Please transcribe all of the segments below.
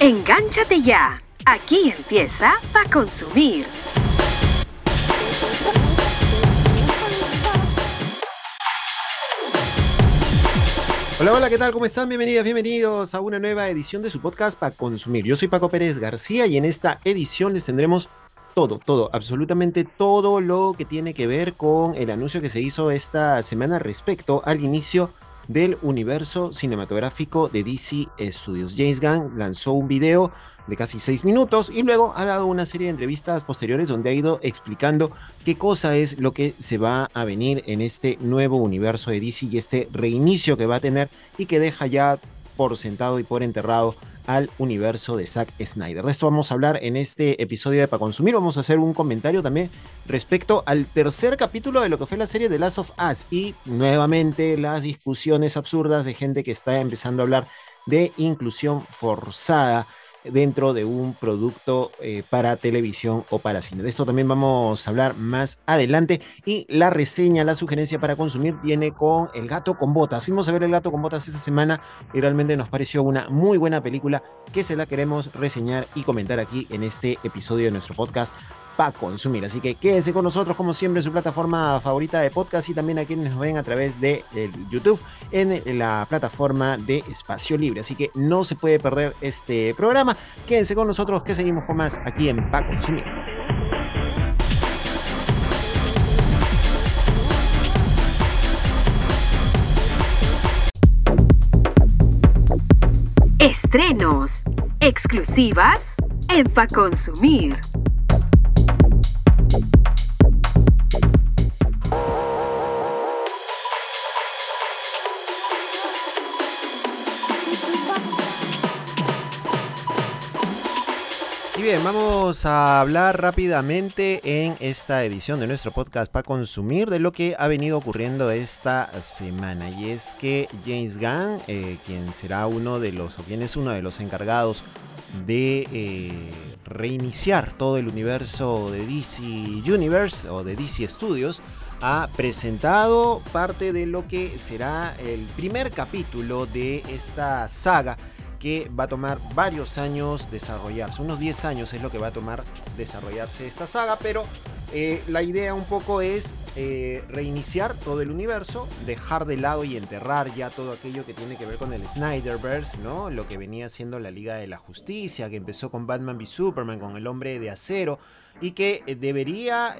Engánchate ya. Aquí empieza Pa' Consumir. Hola, hola, ¿qué tal? ¿Cómo están? Bienvenidas, bienvenidos a una nueva edición de su podcast para consumir. Yo soy Paco Pérez García y en esta edición les tendremos todo, todo, absolutamente todo lo que tiene que ver con el anuncio que se hizo esta semana respecto al inicio del universo cinematográfico de DC Studios. James Gunn lanzó un video de casi seis minutos y luego ha dado una serie de entrevistas posteriores donde ha ido explicando qué cosa es lo que se va a venir en este nuevo universo de DC y este reinicio que va a tener y que deja ya por sentado y por enterrado al universo de Zack Snyder. De esto vamos a hablar en este episodio de Para Consumir. Vamos a hacer un comentario también respecto al tercer capítulo de lo que fue la serie de Last of Us y nuevamente las discusiones absurdas de gente que está empezando a hablar de inclusión forzada dentro de un producto eh, para televisión o para cine. De esto también vamos a hablar más adelante. Y la reseña, la sugerencia para consumir tiene con El gato con botas. Fuimos a ver El gato con botas esta semana y realmente nos pareció una muy buena película que se la queremos reseñar y comentar aquí en este episodio de nuestro podcast para consumir. Así que quédense con nosotros, como siempre, su plataforma favorita de podcast y también a quienes nos ven a través de YouTube en la plataforma de Espacio Libre. Así que no se puede perder este programa. Quédense con nosotros que seguimos con más aquí en Pa Consumir. Estrenos, exclusivas en Pa Consumir. Bien, vamos a hablar rápidamente en esta edición de nuestro podcast para consumir de lo que ha venido ocurriendo esta semana. Y es que James Gunn, eh, quien será uno de los, o quien es uno de los encargados de eh, reiniciar todo el universo de DC Universe o de DC Studios, ha presentado parte de lo que será el primer capítulo de esta saga que va a tomar varios años desarrollarse. Unos 10 años es lo que va a tomar desarrollarse esta saga, pero eh, la idea un poco es eh, reiniciar todo el universo, dejar de lado y enterrar ya todo aquello que tiene que ver con el Snyderverse, ¿no? Lo que venía siendo la Liga de la Justicia, que empezó con Batman v Superman, con el Hombre de Acero, y que eh, debería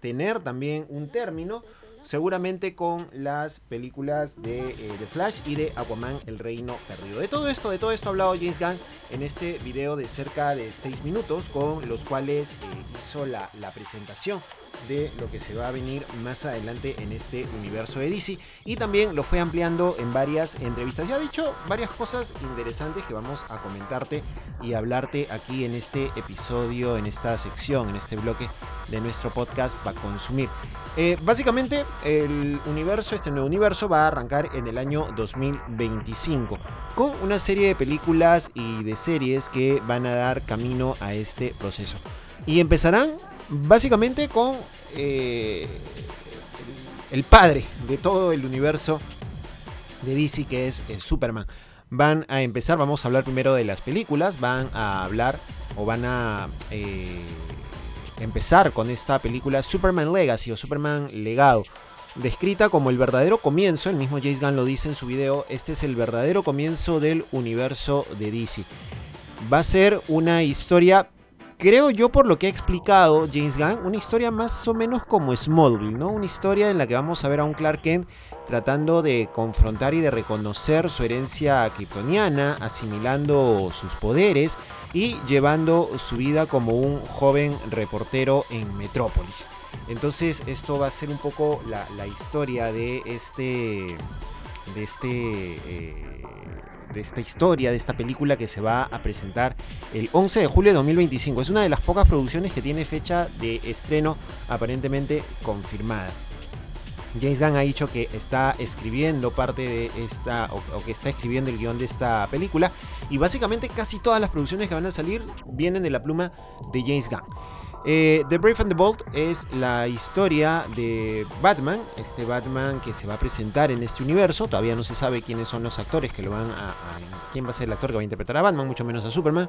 tener también un término seguramente con las películas de, eh, Flash y de Aquaman, El Reino Perdido. De todo esto, de todo esto ha hablado James Gunn en este video de cerca de 6 minutos, con los cuales eh, hizo la, la presentación de lo que se va a venir más adelante en este universo de DC y también lo fue ampliando en varias entrevistas. Ya ha dicho varias cosas interesantes que vamos a comentarte y hablarte aquí en este episodio, en esta sección, en este bloque de nuestro podcast para consumir. Eh, básicamente, el universo, este nuevo universo, va a arrancar en el año 2025 con una serie de películas y de series que van a dar camino a este proceso. Y empezarán básicamente con eh, el padre de todo el universo de DC, que es eh, Superman. Van a empezar, vamos a hablar primero de las películas, van a hablar o van a empezar con esta película Superman Legacy o Superman Legado. Descrita como el verdadero comienzo, el mismo James Gunn lo dice en su video, este es el verdadero comienzo del universo de DC. Va a ser una historia, creo yo por lo que ha explicado James Gunn, una historia más o menos como Smallville, ¿no? Una historia en la que vamos a ver a un Clark Kent tratando de confrontar y de reconocer su herencia kryptoniana, asimilando sus poderes y llevando su vida como un joven reportero en Metrópolis. Entonces esto va a ser un poco la, historia de este, de este, eh, de esta historia, de esta película que se va a presentar el 11 de julio de 2025. Es una de las pocas producciones que tiene fecha de estreno aparentemente confirmada. James Gunn ha dicho que está escribiendo parte de esta, o, que está escribiendo el guion de esta película, y básicamente casi todas las producciones que van a salir vienen de la pluma de James Gunn. Eh, the Brave and the Bold es la historia de Batman, este Batman que se va a presentar en este universo. Todavía no se sabe quiénes son los actores que lo van a, quién va a ser el actor que va a interpretar a Batman, mucho menos a Superman.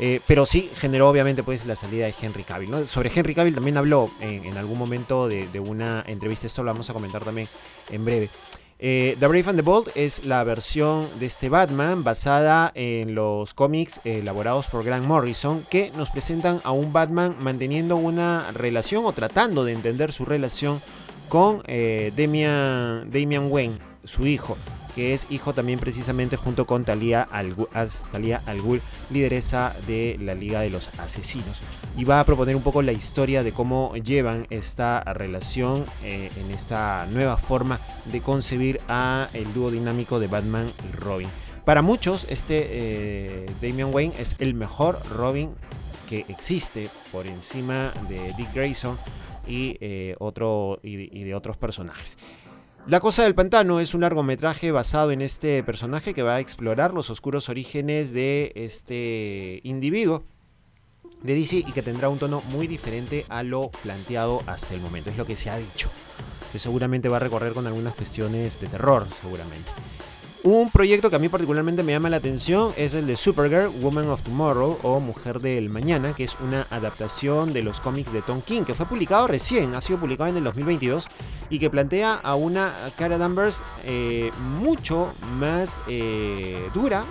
Eh, pero sí generó obviamente pues la salida de Henry Cavill. Sobre Henry Cavill también habló en, algún momento de, una entrevista, esto lo vamos a comentar también en breve. Eh, the Brave and the Bold es la versión de este Batman basada en los cómics elaborados por Grant Morrison que nos presentan a un Batman manteniendo una relación o tratando de entender su relación con eh, Damian, Damian Wayne, su hijo que es hijo también precisamente junto con Talia Al, Ghul, lideresa de la Liga de los Asesinos. Y va a proponer un poco la historia de cómo llevan esta relación eh, en esta nueva forma de concebir a el dúo dinámico de Batman y Robin. Para muchos, este eh, Damian Wayne es el mejor Robin que existe por encima de Dick Grayson y, eh, otro, y de otros personajes. La Cosa del Pantano es un largometraje basado en este personaje que va a explorar los oscuros orígenes de este individuo de DC y que tendrá un tono muy diferente a lo planteado hasta el momento. Es lo que se ha dicho. Que seguramente va a recorrer con algunas cuestiones de terror, seguramente. Un proyecto que a mí particularmente me llama la atención es el de Supergirl, Woman of Tomorrow o Mujer del Mañana, que es una adaptación de los cómics de Tom King, que fue publicado recién, ha sido publicado en el 2022 y que plantea a una Cara Danvers eh, mucho más eh, dura,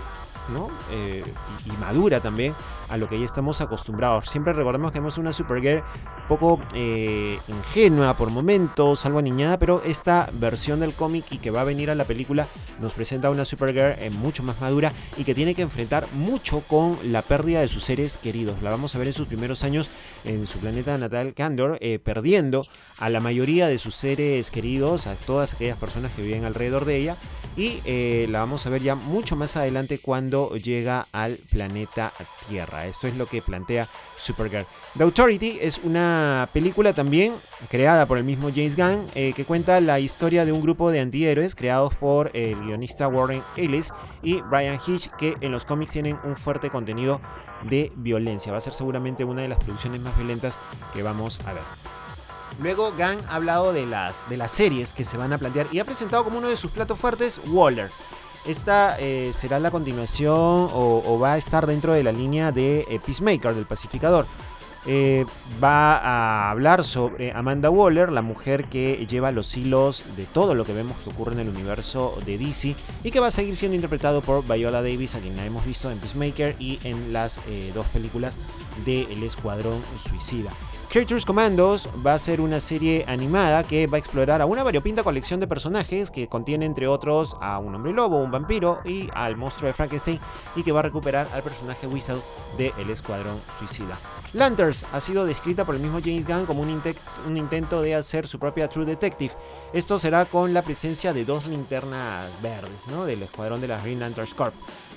¿no? Eh, y, madura también a lo que ya estamos acostumbrados. Siempre recordemos que hemos una Supergirl poco eh, ingenua por momentos, algo aniñada, pero esta versión del cómic y que va a venir a la película nos presenta una Supergirl eh, mucho más madura y que tiene que enfrentar mucho con la pérdida de sus seres queridos. La vamos a ver en sus primeros años en su planeta natal, Candor, perdiendo a la mayoría de sus seres queridos, a todas aquellas personas que viven alrededor de ella y eh, la vamos a ver ya mucho más adelante cuando llega al planeta Tierra. Esto es lo que plantea Supergirl. The Authority es una película también creada por el mismo James Gunn eh, que cuenta la historia de un grupo de antihéroes creados por el guionista Warren Ellis y Brian Hitch que en los cómics tienen un fuerte contenido de violencia. Va a ser seguramente una de las producciones más violentas que vamos a ver. Luego Gang ha hablado de las, de las series que se van a plantear y ha presentado como uno de sus platos fuertes Waller. Esta eh, será la continuación o, va a estar dentro de la línea de eh, Peacemaker, del pacificador. Eh, va a hablar sobre Amanda Waller, la mujer que lleva los hilos de todo lo que vemos que ocurre en el universo de DC y que va a seguir siendo interpretado por Viola Davis, a quien la hemos visto en Peacemaker y en las dos películas de El Escuadrón Suicida. Creatures Commandos va a ser una serie animada que va a explorar a una variopinta colección de personajes que contiene entre otros a un hombre lobo, un vampiro y al monstruo de Frankenstein y que va a recuperar al personaje Whistle de El Escuadrón Suicida. Lanterns ha sido descrita por el mismo James Gunn como un, intento de hacer su propia True Detective. Esto será con la presencia de dos linternas verdes ¿no? del escuadrón de la Green Lanterns Corp.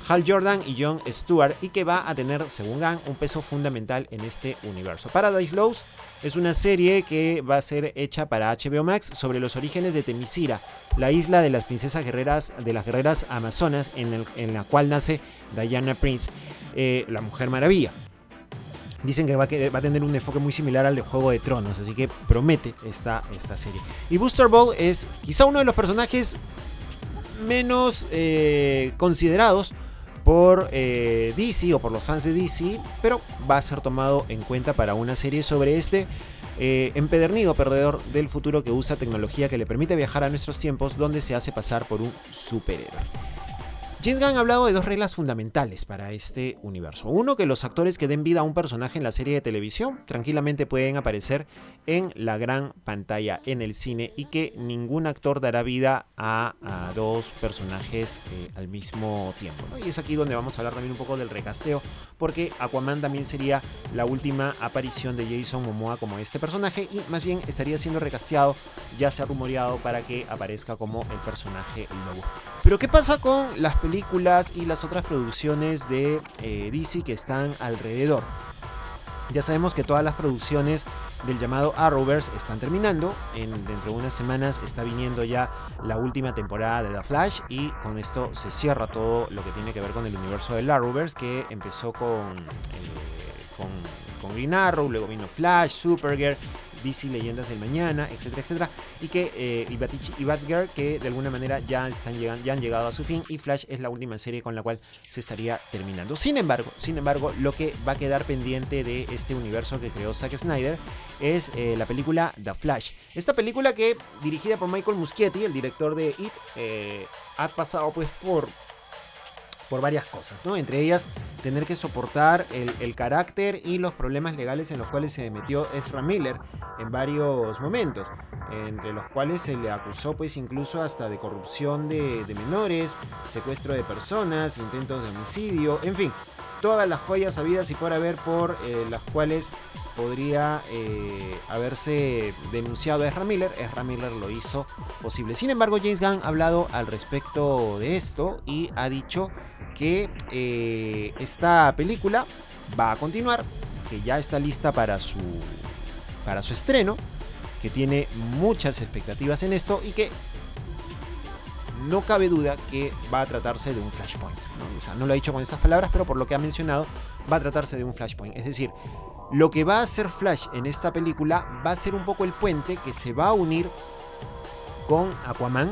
Hal Jordan y John Stewart y que va a tener, según Gunn, un peso fundamental en este universo. Paradise Lost es una serie que va a ser hecha para HBO Max sobre los orígenes de Temisira, la isla de las princesas guerreras de las guerreras amazonas en, la cual nace Diana Prince, eh, la Mujer Maravilla. Dicen que va, a tener un enfoque muy similar al de Juego de Tronos, así que promete esta, esta serie. Y Booster Ball es quizá uno de los personajes menos eh, considerados por eh, DC o por los fans de DC, pero va a ser tomado en cuenta para una serie sobre este eh, empedernido perdedor del futuro que usa tecnología que le permite viajar a nuestros tiempos donde se hace pasar por un superhéroe. James Gunn ha hablado de dos reglas fundamentales para este universo. Uno, que los actores que den vida a un personaje en la serie de televisión tranquilamente pueden aparecer en la gran pantalla, en el cine, y que ningún actor dará vida a, dos personajes eh, al mismo tiempo. Y es aquí donde vamos a hablar también un poco del recasteo, porque Aquaman también sería la última aparición de Jason Momoa como este personaje, y más bien estaría siendo recasteado, ya se ha rumoreado para que aparezca como el personaje nuevo. Pero ¿qué pasa con las películas y las otras producciones de eh, DC que están alrededor? Ya sabemos que todas las producciones del llamado Arrowverse están terminando. En, dentro de unas semanas está viniendo ya la última temporada de The Flash y con esto se cierra todo lo que tiene que ver con el universo del Arrowverse que empezó con, eh, con con Green Arrow, luego vino Flash, Supergirl, DC Leyendas del Mañana, etcétera, etcétera, y que eh, y, Batgirl que de alguna manera ya, están ya han llegado a su fin y Flash es la última serie con la cual se estaría terminando. Sin embargo, sin embargo, lo que va a quedar pendiente de este universo que creó Zack Snyder es eh, la película The Flash. Esta película que dirigida por Michael Muschietti, el director de It, eh, ha pasado pues por por varias cosas, ¿no? Entre ellas, tener que soportar el, carácter y los problemas legales en los cuales se metió Ezra Miller en varios momentos, entre los cuales se le acusó pues incluso hasta de corrupción de, menores, secuestro de personas, intentos de homicidio, en fin, todas las joyas habidas y por haber por eh, las cuales podría eh, haberse denunciado a Ezra Miller. Ezra Miller lo hizo posible. Sin embargo, James Gunn ha hablado al respecto de esto y ha dicho que eh, esta película va a continuar, que ya está lista para su, para su estreno, que tiene muchas expectativas en esto y que no cabe duda que va a tratarse de un flashpoint. ¿no? O sea, no lo ha dicho con esas palabras, pero por lo que ha mencionado, va a tratarse de un flashpoint. Es decir, lo que va a hacer Flash en esta película va a ser un poco el puente que se va a unir con Aquaman,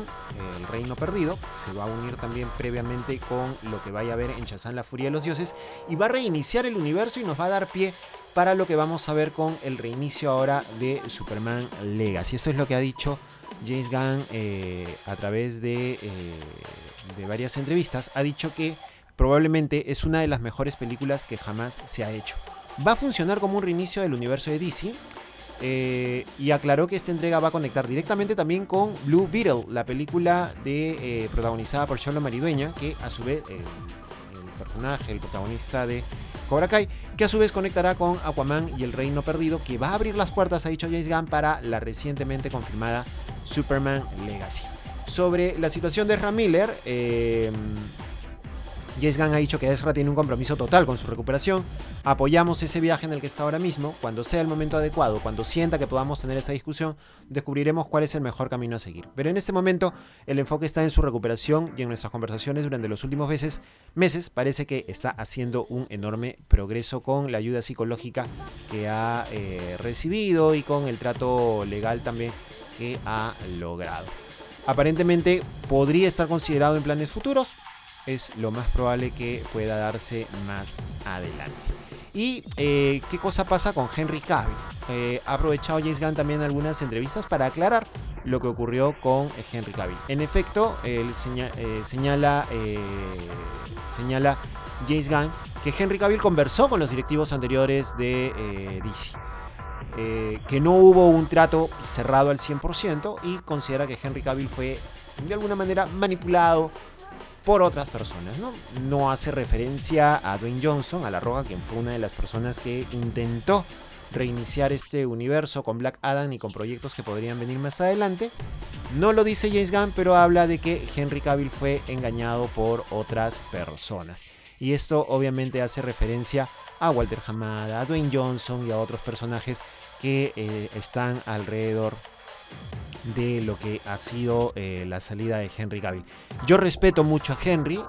el reino perdido. Se va a unir también previamente con lo que vaya a ver en Shazam, la furia de los dioses. Y va a reiniciar el universo y nos va a dar pie para lo que vamos a ver con el reinicio ahora de Superman Legacy. Eso es lo que ha dicho James Gunn eh, a través de, eh, de varias entrevistas. Ha dicho que probablemente es una de las mejores películas que jamás se ha hecho. Va a funcionar como un reinicio del universo de DC eh, y aclaró que esta entrega va a conectar directamente también con Blue Beetle, la película de, protagonizada por Charlo Maridueña, que a su vez, el personaje, el protagonista de Cobra Kai, que a su vez conectará con Aquaman y el Reino Perdido, que va a abrir las puertas, ha dicho James Gunn, para la recientemente confirmada Superman Legacy. Sobre la situación de Ramiller, eh, James ha dicho que Ezra tiene un compromiso total con su recuperación. Apoyamos ese viaje en el que está ahora mismo. Cuando sea el momento adecuado, cuando sienta que podamos tener esa discusión, descubriremos cuál es el mejor camino a seguir. Pero en este momento, el enfoque está en su recuperación y en nuestras conversaciones durante los últimos meses. Meses parece que está haciendo un enorme progreso con la ayuda psicológica que ha eh, recibido y con el trato legal también que ha logrado. Aparentemente podría estar considerado en planes futuros, es lo más probable que pueda darse más adelante. ¿Y eh, qué cosa pasa con Henry Cavill? Eh, ha aprovechado James Gunn también algunas entrevistas para aclarar lo que ocurrió con Henry Cavill. En efecto, él eh, señala, señala James Gunn que Henry Cavill conversó con los directivos anteriores de DC. Que no hubo un trato cerrado al 100% y considera que Henry Cavill fue de alguna manera manipulado por otras personas. ¿no? hace referencia a Dwayne Johnson, a La Roja, quien fue una de las personas que intentó reiniciar este universo con Black Adam y con proyectos que podrían venir más adelante. No lo dice James Gunn, pero habla de que Henry Cavill fue engañado por otras personas. Y esto obviamente hace referencia a Walter Hamada, a Dwayne Johnson y a otros personajes que eh, están alrededor de lo que ha sido eh, la salida de Henry Cavill. Yo respeto mucho a Henry,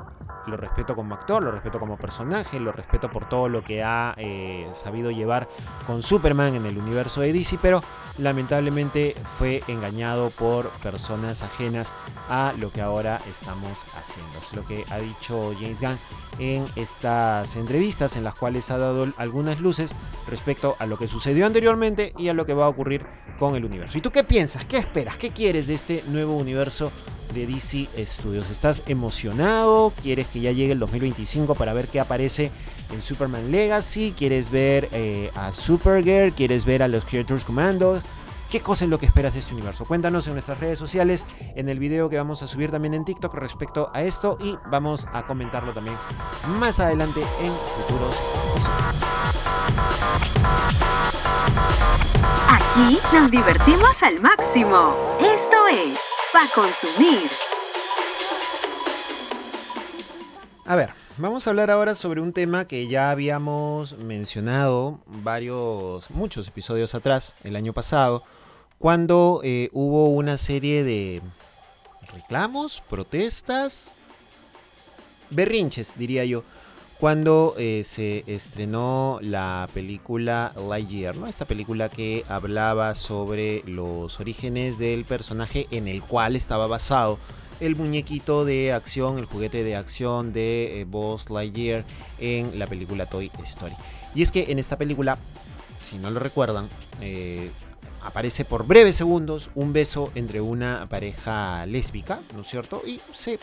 lo respeto como actor, lo respeto como personaje, lo respeto por todo lo que ha eh, sabido llevar con Superman en el universo de DC, pero lamentablemente fue engañado por personas ajenas a lo que ahora estamos haciendo. Es lo que ha dicho James Gunn en estas entrevistas en las cuales ha dado algunas luces respecto a lo que sucedió anteriormente y a lo que va a ocurrir con el universo. ¿Y tú qué piensas? ¿Qué esperas? ¿Qué quieres de este nuevo universo de DC Studios? ¿Estás emocionado? ¿Quieres que ya llegue el 2025 para ver qué aparece en Superman Legacy? ¿Quieres ver eh, a Supergirl? ¿Quieres ver a los Creators Commandos? ¿Qué cosa es lo que esperas de este universo? Cuéntanos en nuestras redes sociales, en el video que vamos a subir también en TikTok respecto a esto y vamos a comentarlo también más adelante en futuros episodios. Aquí nos divertimos al máximo. Esto es Pa' Consumir. A ver, vamos a hablar ahora sobre un tema que ya habíamos mencionado varios, muchos episodios atrás, el año pasado, cuando eh, hubo una serie de reclamos, protestas, berrinches, diría yo, cuando eh, se estrenó la película Lightyear, ¿no? Esta película que hablaba sobre los orígenes del personaje en el cual estaba basado el muñequito de acción, el juguete de acción de eh, Buzz Lightyear en la película Toy Story. Y es que en esta película, si no lo recuerdan, eh, aparece por breves segundos un beso entre una pareja lésbica, ¿no es cierto? Y se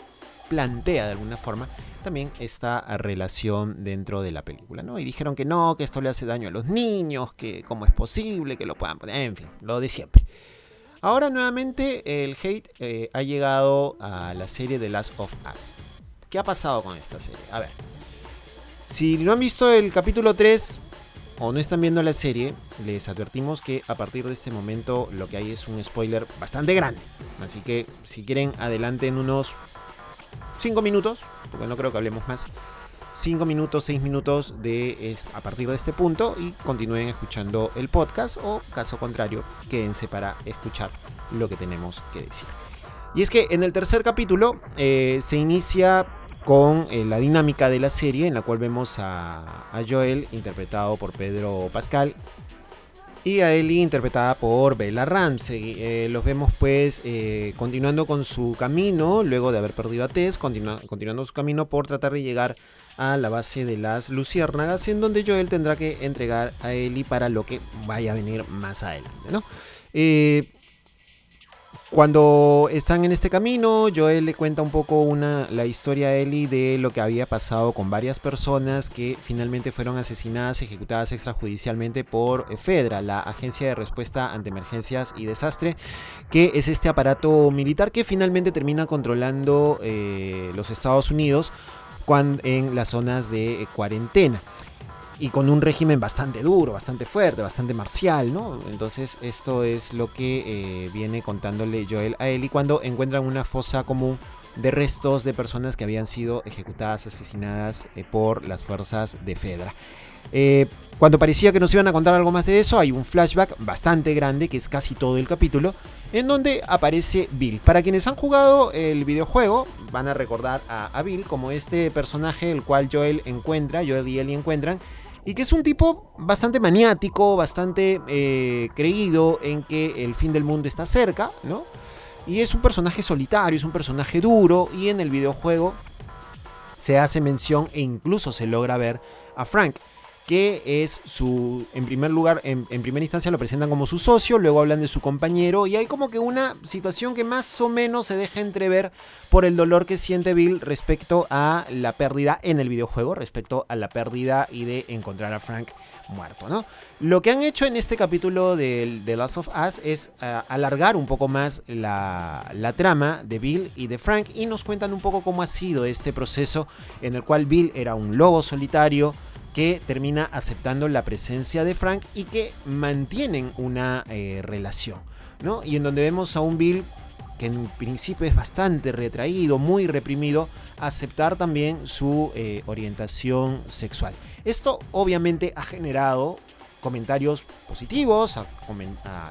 plantea de alguna forma también esta relación dentro de la película, ¿no? Y dijeron que no, que esto le hace daño a los niños, que cómo es posible que lo puedan poner, en fin, lo de siempre. Ahora nuevamente el hate eh, ha llegado a la serie The Last of Us. ¿Qué ha pasado con esta serie? A ver, si no han visto el capítulo 3 o no están viendo la serie, les advertimos que a partir de este momento lo que hay es un spoiler bastante grande. Así que si quieren adelanten unos 5 minutos, porque no creo que hablemos más. 5 minutos, 6 minutos de es, a partir de este punto y continúen escuchando el podcast o caso contrario, quédense para escuchar lo que tenemos que decir. Y es que en el tercer capítulo eh, se inicia con eh, la dinámica de la serie en la cual vemos a, a Joel interpretado por Pedro Pascal y a Ellie interpretada por Bella Ramsey. Eh, los vemos pues eh, continuando con su camino, luego de haber perdido a Tess, continuando su camino por tratar de llegar a la base de las Luciérnagas, en donde Joel tendrá que entregar a Ellie para lo que vaya a venir más adelante. ¿no? Eh, cuando están en este camino, Joel le cuenta un poco una, la historia a Ellie de lo que había pasado con varias personas que finalmente fueron asesinadas, ejecutadas extrajudicialmente por FEDRA, la Agencia de Respuesta ante Emergencias y Desastre, que es este aparato militar que finalmente termina controlando eh, los Estados Unidos en las zonas de cuarentena y con un régimen bastante duro, bastante fuerte, bastante marcial, ¿no? Entonces esto es lo que eh, viene contándole Joel a y cuando encuentran una fosa común de restos de personas que habían sido ejecutadas, asesinadas eh, por las fuerzas de Fedra. Eh, cuando parecía que nos iban a contar algo más de eso, hay un flashback bastante grande, que es casi todo el capítulo, en donde aparece Bill. Para quienes han jugado el videojuego, van a recordar a, a Bill como este personaje el cual Joel encuentra, Joel y Ellie encuentran, y que es un tipo bastante maniático, bastante eh, creído en que el fin del mundo está cerca, ¿no? Y es un personaje solitario, es un personaje duro, y en el videojuego se hace mención e incluso se logra ver a Frank que es su, en primer lugar, en, primera instancia lo presentan como su socio, luego hablan de su compañero y hay como que una situación que más o menos se deja entrever por el dolor que siente Bill respecto a la pérdida en el videojuego, respecto a la pérdida y de encontrar a Frank muerto, ¿no? Lo que han hecho en este capítulo de The Last of Us es eh, alargar un poco más la, la, trama de Bill y de Frank y nos cuentan un poco cómo ha sido este proceso en el cual Bill era un lobo solitario, que termina aceptando la presencia de Frank y que mantienen una eh, relación. ¿no? Y en donde vemos a un Bill que en principio es bastante retraído, muy reprimido, aceptar también su eh, orientación sexual. Esto obviamente ha generado comentarios positivos,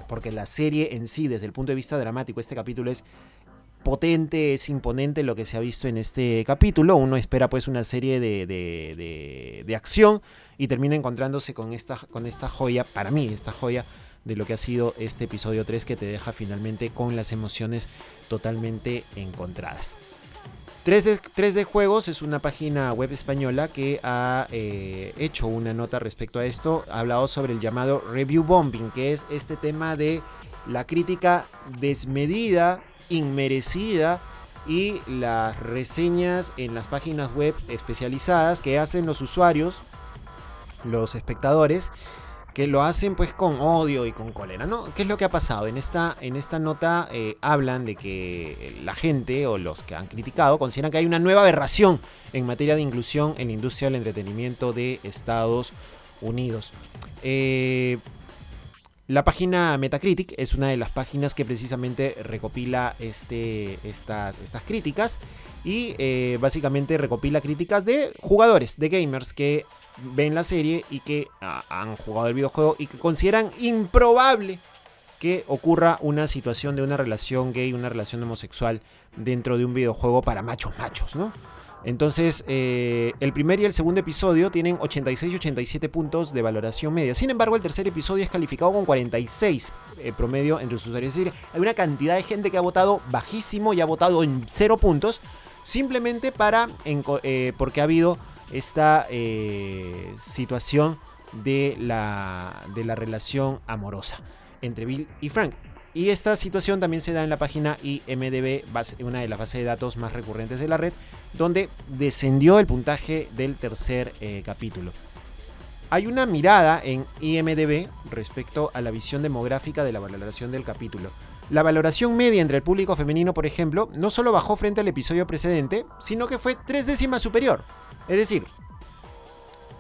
porque la serie en sí, desde el punto de vista dramático, este capítulo es potente, es imponente lo que se ha visto en este capítulo. Uno espera pues una serie de, de, acción y termina encontrándose con esta, con esta joya, para mí, esta joya de lo que ha sido este episodio 3 que te deja finalmente con las emociones totalmente encontradas. 3D, Juegos es una página web española que ha eh, hecho una nota respecto a esto, ha hablado sobre el llamado review bombing, que es este tema de la crítica desmedida inmerecida y las reseñas en las páginas web especializadas que hacen los usuarios, los espectadores, que lo hacen pues con odio y con cólera, ¿no? ¿Qué es lo que ha pasado? En esta, en esta nota eh, hablan de que la gente o los que han criticado consideran que hay una nueva aberración en materia de inclusión en la industria del entretenimiento de Estados Unidos. Eh, la página Metacritic es una de las páginas que precisamente recopila este, estas, estas críticas y eh, básicamente recopila críticas de jugadores, de gamers que ven la serie y que ah, han jugado el videojuego y que consideran improbable que ocurra una situación de una relación gay, una relación homosexual dentro de un videojuego para machos machos, ¿no? Entonces, eh, el primer y el segundo episodio tienen 86 y 87 puntos de valoración media. Sin embargo, el tercer episodio es calificado con 46 eh, promedio entre sus usuarios. Es decir, hay una cantidad de gente que ha votado bajísimo y ha votado en 0 puntos. Simplemente para. Eh, porque ha habido esta situación de la, de la relación amorosa entre Bill y Frank. Y esta situación también se da en la página IMDB, una de las bases de datos más recurrentes de la red, donde descendió el puntaje del tercer eh, capítulo. Hay una mirada en IMDB respecto a la visión demográfica de la valoración del capítulo. La valoración media entre el público femenino, por ejemplo, no solo bajó frente al episodio precedente, sino que fue tres décimas superior. Es decir,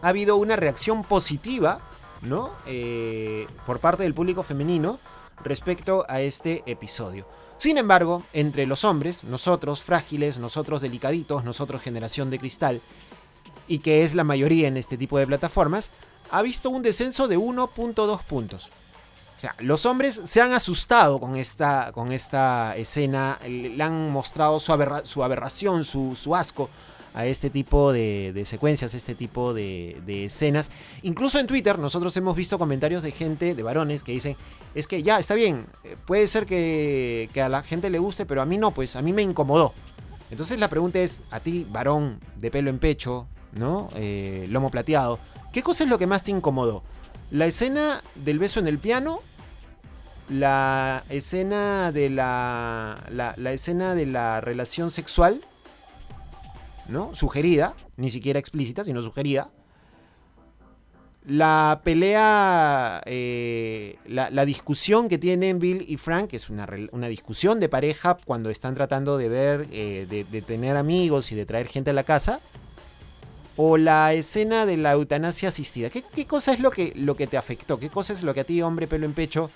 ha habido una reacción positiva, ¿no? Eh, por parte del público femenino respecto a este episodio. Sin embargo, entre los hombres, nosotros frágiles, nosotros delicaditos, nosotros generación de cristal, y que es la mayoría en este tipo de plataformas, ha visto un descenso de 1.2 puntos. O sea, los hombres se han asustado con esta, con esta escena, le han mostrado su, aberración, su, su asco a este tipo de, secuencias, este tipo de, escenas. Incluso en Twitter nosotros hemos visto comentarios de gente, de varones, que dicen, es que ya, está bien, eh, puede ser que, a la gente le guste, pero a mí no, pues a mí me incomodó. Entonces la pregunta es, a ti, varón de pelo en pecho, ¿no? Eh, lomo plateado, ¿qué cosa es lo que más te incomodó? ¿La escena del beso en el piano? ¿La escena de la, la escena de la relación sexual? ¿no? Sugerida, ni siquiera explícita, sino sugerida. La pelea, eh, la, discusión que tienen Bill y Frank, que es una, discusión de pareja cuando están tratando de ver, eh, de, tener amigos y de traer gente a la casa. O la escena de la eutanasia asistida. ¿Qué, cosa es lo que, lo que te afectó? ¿Qué cosa es lo que a ti, hombre, pelo en pecho,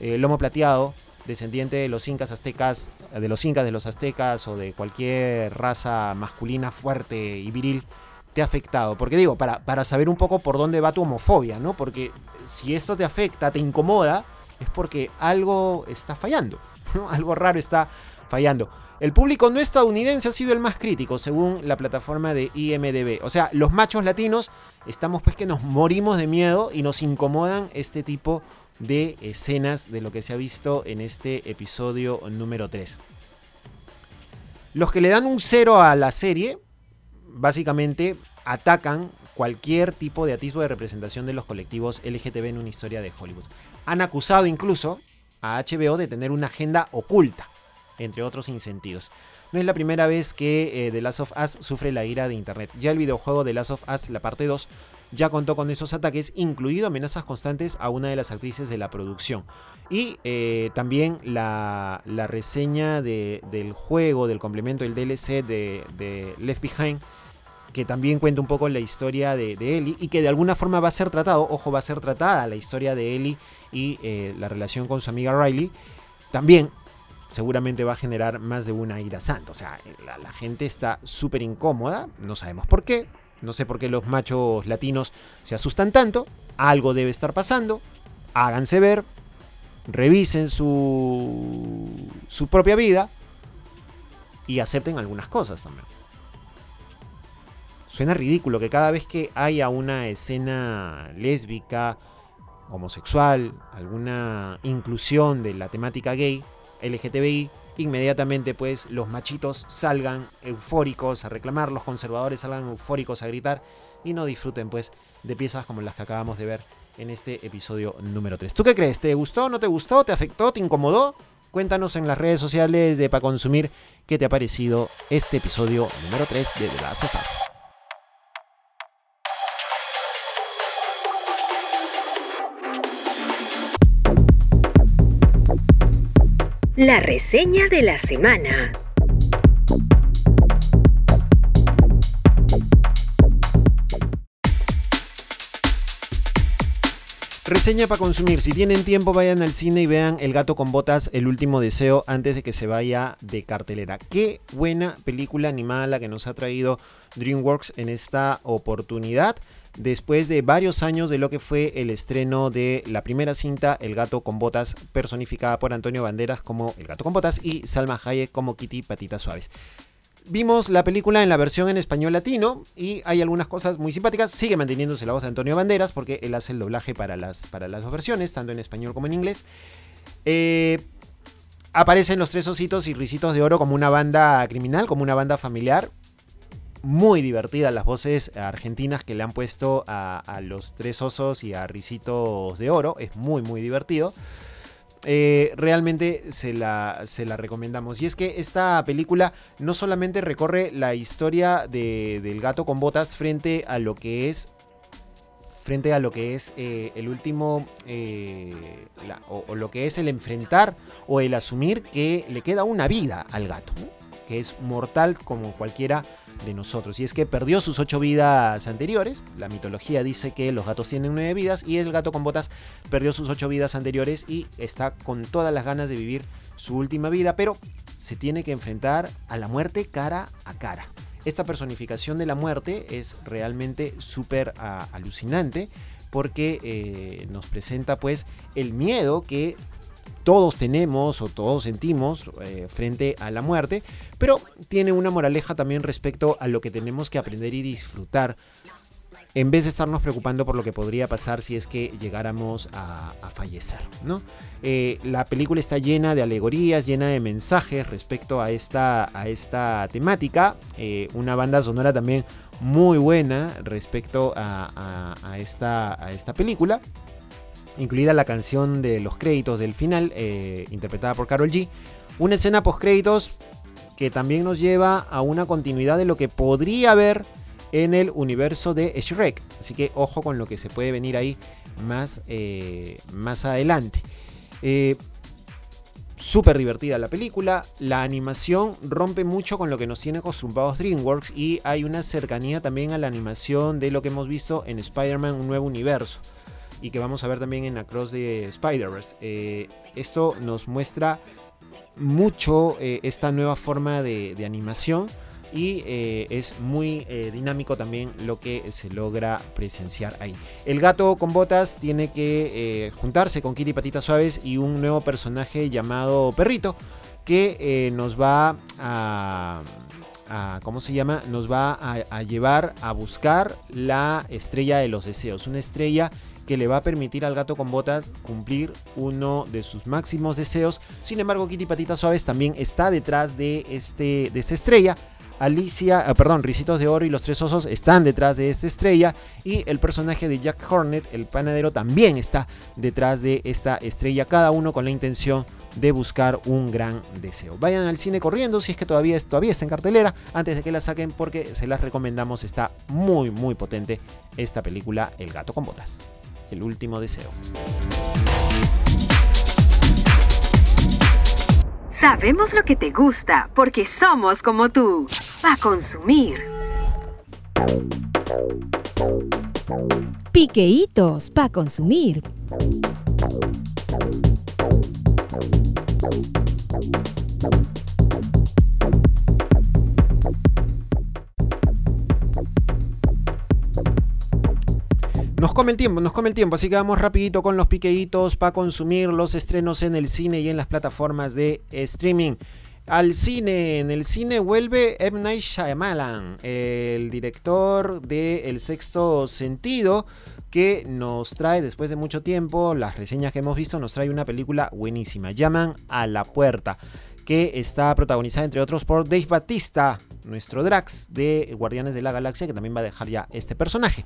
eh, lomo plateado, descendiente de los incas aztecas, de los incas de los aztecas o de cualquier raza masculina fuerte y viril, te ha afectado? Porque digo, para, para saber un poco por dónde va tu homofobia, ¿no? Porque si esto te afecta, te incomoda, es porque algo está fallando, algo raro está fallando. El público no estadounidense ha sido el más crítico, según la plataforma de IMDB. O sea, los machos latinos estamos pues que nos morimos de miedo y nos incomodan este tipo de escenas de lo que se ha visto en este episodio número 3. Los que le dan un cero a la serie, básicamente atacan cualquier tipo de atisbo de representación de los colectivos LGTB en una historia de Hollywood. Han acusado incluso a HBO de tener una agenda oculta, entre otros insentidos. No es la primera vez que eh, The Last of Us sufre la ira de Internet. Ya el videojuego The Last of Us, la parte 2, ya contó con esos ataques, incluido amenazas constantes a una de las actrices de la producción. Y eh, también la, reseña del juego, del complemento del DLC de, Left Behind, que también cuenta un poco la historia de, Ellie y que de alguna forma va a ser tratado, ojo, va a ser tratada la historia de Ellie y eh, la relación con su amiga Riley. También seguramente va a generar más de una ira santa. O sea, la, la gente está súper incómoda, no sabemos por qué, no sé por qué los machos latinos se asustan tanto. Algo debe estar pasando. Háganse ver. Revisen su, su propia vida. Y acepten algunas cosas también. Suena ridículo que cada vez que haya una escena lésbica, homosexual, alguna inclusión de la temática gay, LGTBI, inmediatamente pues los machitos salgan eufóricos a reclamar, los conservadores salgan eufóricos a gritar y no disfruten pues de piezas como las que acabamos de ver en este episodio número 3. ¿Tú qué crees? ¿Te gustó? ¿No te gustó? ¿Te afectó? ¿Te incomodó? Cuéntanos en las redes sociales de Pa Consumir qué te ha parecido este episodio número 3 de The Last of Us. La reseña de la semana. Reseña para consumir. Si tienen tiempo, vayan al cine y vean El gato con botas, el último deseo, antes de que se vaya de cartelera. Qué buena película animada la que nos ha traído DreamWorks en esta oportunidad después de varios años de lo que fue el estreno de la primera cinta, El gato con botas, personificada por Antonio Banderas como El gato con botas y Salma Hayek como Kitty Patitas Suaves. vimos la película en la versión en español latino y hay algunas cosas muy simpáticas. Sigue manteniéndose la voz de Antonio Banderas porque él hace el doblaje para las, para las dos versiones, tanto en español como en inglés. Eh, aparecen los tres ositos y risitos de oro como una banda criminal, como una banda familiar. Muy divertidas las voces argentinas que le han puesto a, los tres osos y a risitos de oro. Es muy, muy divertido. Eh, realmente se la, se la recomendamos. Y es que esta película no solamente recorre la historia de- del gato con botas frente a lo que es frente a lo que es eh, el último eh, o, lo que es el enfrentar o el asumir que le queda una vida al gato. Que es mortal como cualquiera de nosotros y es que perdió sus ocho vidas anteriores la mitología dice que los gatos tienen nueve vidas y el gato con botas perdió sus ocho vidas anteriores y está con todas las ganas de vivir su última vida, pero se tiene que enfrentar a la muerte cara a cara. Esta personificación de la muerte es realmente súper ah, alucinante porque eh, nos presenta pues el miedo que todos tenemos o todos sentimos eh, frente a la muerte, pero tiene una moraleja también respecto a lo que tenemos que aprender y disfrutar en vez de estarnos preocupando por lo que podría pasar si es que llegáramos a, fallecer. ¿no? Eh, la película está llena de alegorías, llena de mensajes respecto a esta, a esta temática. Eh, una banda sonora también muy buena respecto a esta, a esta película. Incluida la canción de los créditos del final, eh, interpretada por Carol G. Una escena post créditos que también nos lleva a una continuidad de lo que podría haber en el universo de Shrek. Así que ojo con lo que se puede venir ahí más, eh, más adelante. Eh, Súper divertida la película, la animación rompe mucho con lo que nos tiene acostumbrados DreamWorks y hay una cercanía también a la animación de lo que hemos visto en Spider-Man Un Nuevo Universo y que vamos a ver también en Across the Spider-Verse. Eh, esto nos muestra mucho eh, esta nueva forma de, animación y eh, es muy dinámico también lo que se logra presenciar ahí. El gato con botas tiene que juntarse con Kitty Patitas Suaves y un nuevo personaje llamado Perrito que nos va a, a- ¿cómo se llama? Nos va a llevar a buscar la estrella de los deseos, una estrella que le va a permitir al gato con botas cumplir uno de sus máximos deseos. Sin embargo, Kitty Patitas Suaves también está detrás de, este, de esta estrella. Alicia, ah, perdón, Ricitos de Oro y los Tres Osos están detrás de esta estrella y el personaje de Jack Hornet, el panadero, también está detrás de esta estrella, cada uno con la intención de buscar un gran deseo. Vayan al cine corriendo si es que todavía, todavía está en cartelera antes de que la saquen porque se las recomendamos, está muy muy potente esta película El gato con botas. El último deseo. Sabemos lo que te gusta porque somos como tú. A consumir. Piqueitos para consumir. Nos come el tiempo, nos come el tiempo, así que vamos rapidito con los piqueitos para consumir los estrenos en el cine y en las plataformas de streaming. Al cine, en el cine vuelve M. Night el director de El Sexto Sentido, que nos trae después de mucho tiempo, las reseñas que hemos visto, nos trae una película buenísima, Llaman a la Puerta, que está protagonizada entre otros por Dave Batista, nuestro Drax de Guardianes de la Galaxia, que también va a dejar ya este personaje.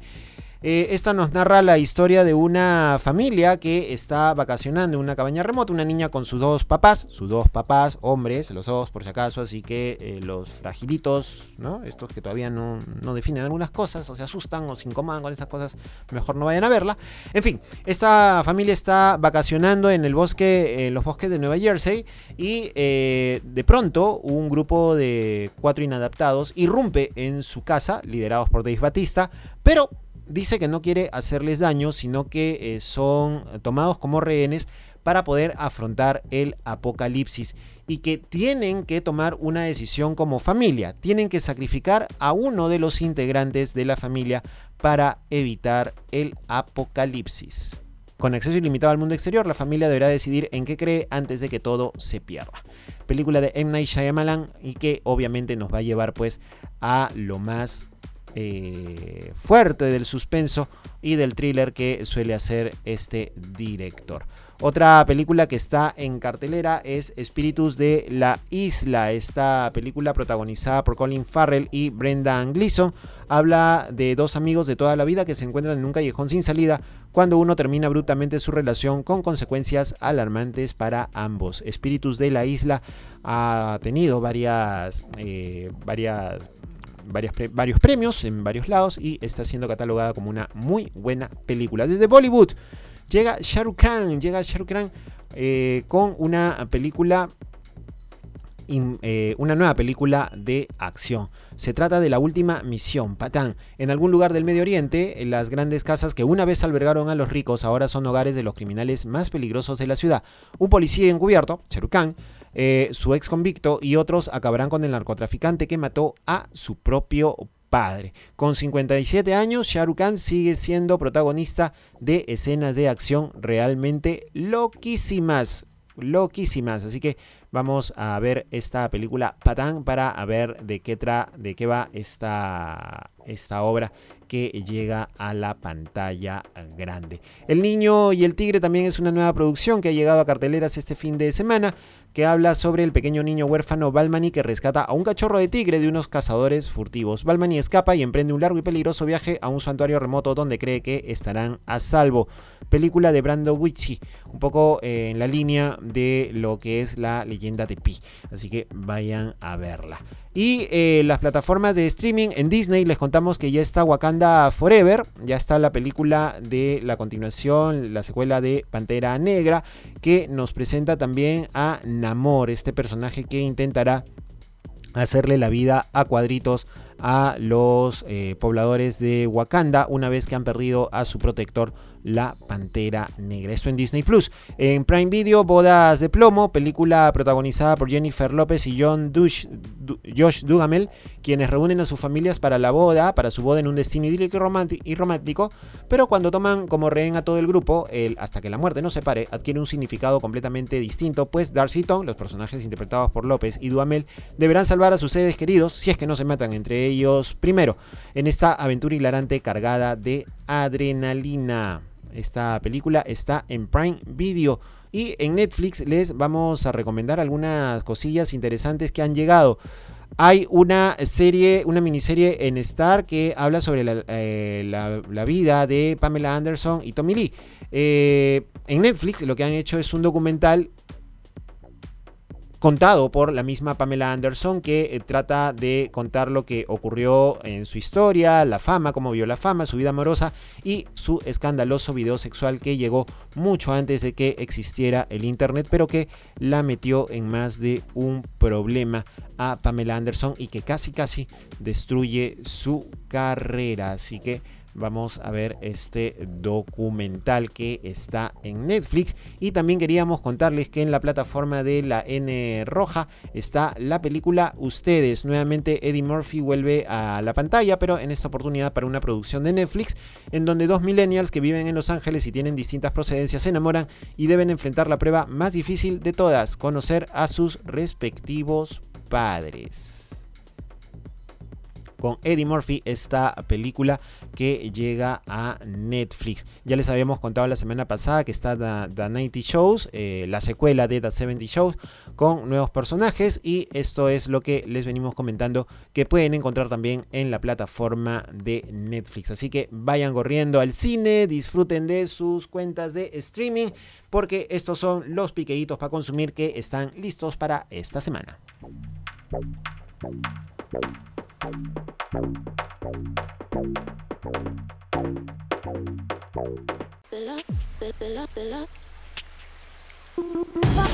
Eh, esta nos narra la historia de una familia que está vacacionando en una cabaña remota, una niña con sus dos papás, sus dos papás, hombres, los dos por si acaso, así que eh, los fragilitos, ¿no? Estos que todavía no, no definen algunas cosas, o se asustan o se incomodan con estas cosas, mejor no vayan a verla. En fin, esta familia está vacacionando en el bosque, en los bosques de Nueva Jersey, y eh, de pronto un grupo de cuatro inadaptados irrumpe en su casa, liderados por Dave Batista, pero dice que no quiere hacerles daño, sino que eh, son tomados como rehenes para poder afrontar el apocalipsis y que tienen que tomar una decisión como familia, tienen que sacrificar a uno de los integrantes de la familia para evitar el apocalipsis. Con acceso ilimitado al mundo exterior, la familia deberá decidir en qué cree antes de que todo se pierda. Película de M. Night Shyamalan y que obviamente nos va a llevar pues a lo más eh, fuerte del suspenso y del thriller que suele hacer este director. Otra película que está en cartelera es Espíritus de la Isla. Esta película protagonizada por Colin Farrell y Brenda Gleeson habla de dos amigos de toda la vida que se encuentran en un callejón sin salida cuando uno termina abruptamente su relación con consecuencias alarmantes para ambos. Espíritus de la Isla ha tenido varias, eh, varias varios premios en varios lados y está siendo catalogada como una muy buena película. Desde Bollywood llega Shahrukh llega Shahrukh eh, con una película, eh, una nueva película de acción. Se trata de la última misión, Patán. En algún lugar del Medio Oriente, las grandes casas que una vez albergaron a los ricos ahora son hogares de los criminales más peligrosos de la ciudad. Un policía encubierto, Khan, eh, su ex convicto y otros acabarán con el narcotraficante que mató a su propio padre. Con 57 años, Shahrukh Khan sigue siendo protagonista de escenas de acción realmente loquísimas. Loquísimas. Así que vamos a ver esta película Patán para ver de qué, tra de qué va esta, esta obra que llega a la pantalla grande. El Niño y el Tigre también es una nueva producción que ha llegado a carteleras este fin de semana que habla sobre el pequeño niño huérfano Balmani que rescata a un cachorro de tigre de unos cazadores furtivos. Balmani escapa y emprende un largo y peligroso viaje a un santuario remoto donde cree que estarán a salvo. Película de Brando Witchy, un poco eh, en la línea de lo que es la leyenda de Pi. Así que vayan a verla. Y eh, las plataformas de streaming en Disney les contamos que ya está Wakanda Forever, ya está la película de la continuación, la secuela de Pantera Negra, que nos presenta también a Namor, este personaje que intentará hacerle la vida a cuadritos a los eh, pobladores de Wakanda una vez que han perdido a su protector la Pantera Negra. Esto en Disney Plus. En Prime Video, Bodas de Plomo, película protagonizada por Jennifer López y John Josh Duhamel, quienes reúnen a sus familias para la boda, para su boda en un destino idílico y romántico, pero cuando toman como rehén a todo el grupo, el hasta que la muerte nos separe, adquiere un significado completamente distinto, pues Darcy Tom, los personajes interpretados por López y Duhamel, deberán salvar a sus seres queridos si es que no se matan entre ellos primero, en esta aventura hilarante cargada de adrenalina. Esta película está en Prime Video. Y en Netflix les vamos a recomendar algunas cosillas interesantes que han llegado. Hay una serie, una miniserie en Star que habla sobre la, eh, vida de Pamela Anderson y Tommy Lee. Eh, en Netflix lo que han hecho es un documental contado por la misma Pamela Anderson, que eh, trata de contar lo que ocurrió en su historia, la fama, cómo vio la fama, su vida amorosa y su escandaloso video sexual que llegó mucho antes de que existiera el Internet, pero que la metió en más de un problema a Pamela Anderson y que casi casi destruye su carrera. Así que vamos a ver este documental que está en Netflix. Y también queríamos contarles que en la plataforma de la N Roja está la película Ustedes. Nuevamente Eddie Murphy vuelve a la pantalla, pero en esta oportunidad para una producción de Netflix, en donde dos millennials que viven en Los Ángeles y tienen distintas procedencias se enamoran y deben enfrentar la prueba más difícil de todas, conocer a sus respectivos padres con Eddie Murphy esta película que llega a Netflix. Ya les habíamos contado la semana pasada que está The, 90 Shows, eh, la secuela de The 70 Shows, con nuevos personajes y esto es lo que les venimos comentando que pueden encontrar también en la plataforma de Netflix. Así que vayan corriendo al cine, disfruten de sus cuentas de streaming porque estos son los piqueitos para consumir que están listos para esta semana. The love, the, love, the love.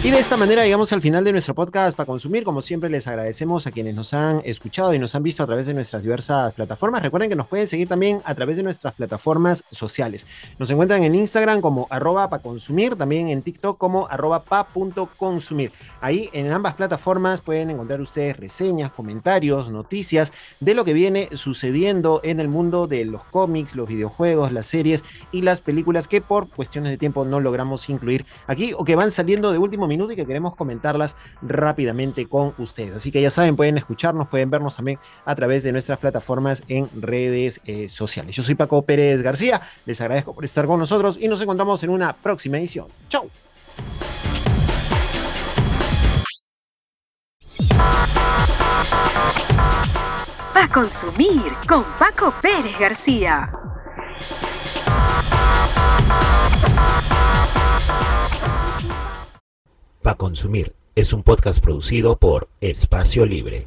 Y de esta manera llegamos al final de nuestro podcast para consumir. Como siempre les agradecemos a quienes nos han escuchado y nos han visto a través de nuestras diversas plataformas. Recuerden que nos pueden seguir también a través de nuestras plataformas sociales. Nos encuentran en Instagram como arroba para consumir, también en TikTok como arroba pa.consumir. Ahí en ambas plataformas pueden encontrar ustedes reseñas, comentarios, noticias de lo que viene sucediendo en el mundo de los cómics, los videojuegos, las series y las películas que por cuestiones de tiempo no logramos incluir aquí o que van saliendo de último minuto y que queremos comentarlas rápidamente con ustedes. Así que ya saben, pueden escucharnos, pueden vernos también a través de nuestras plataformas en redes eh, sociales. Yo soy Paco Pérez García, les agradezco por estar con nosotros y nos encontramos en una próxima edición. ¡Chau! Pa' consumir con Paco Pérez García. Pa' consumir es un podcast producido por Espacio Libre.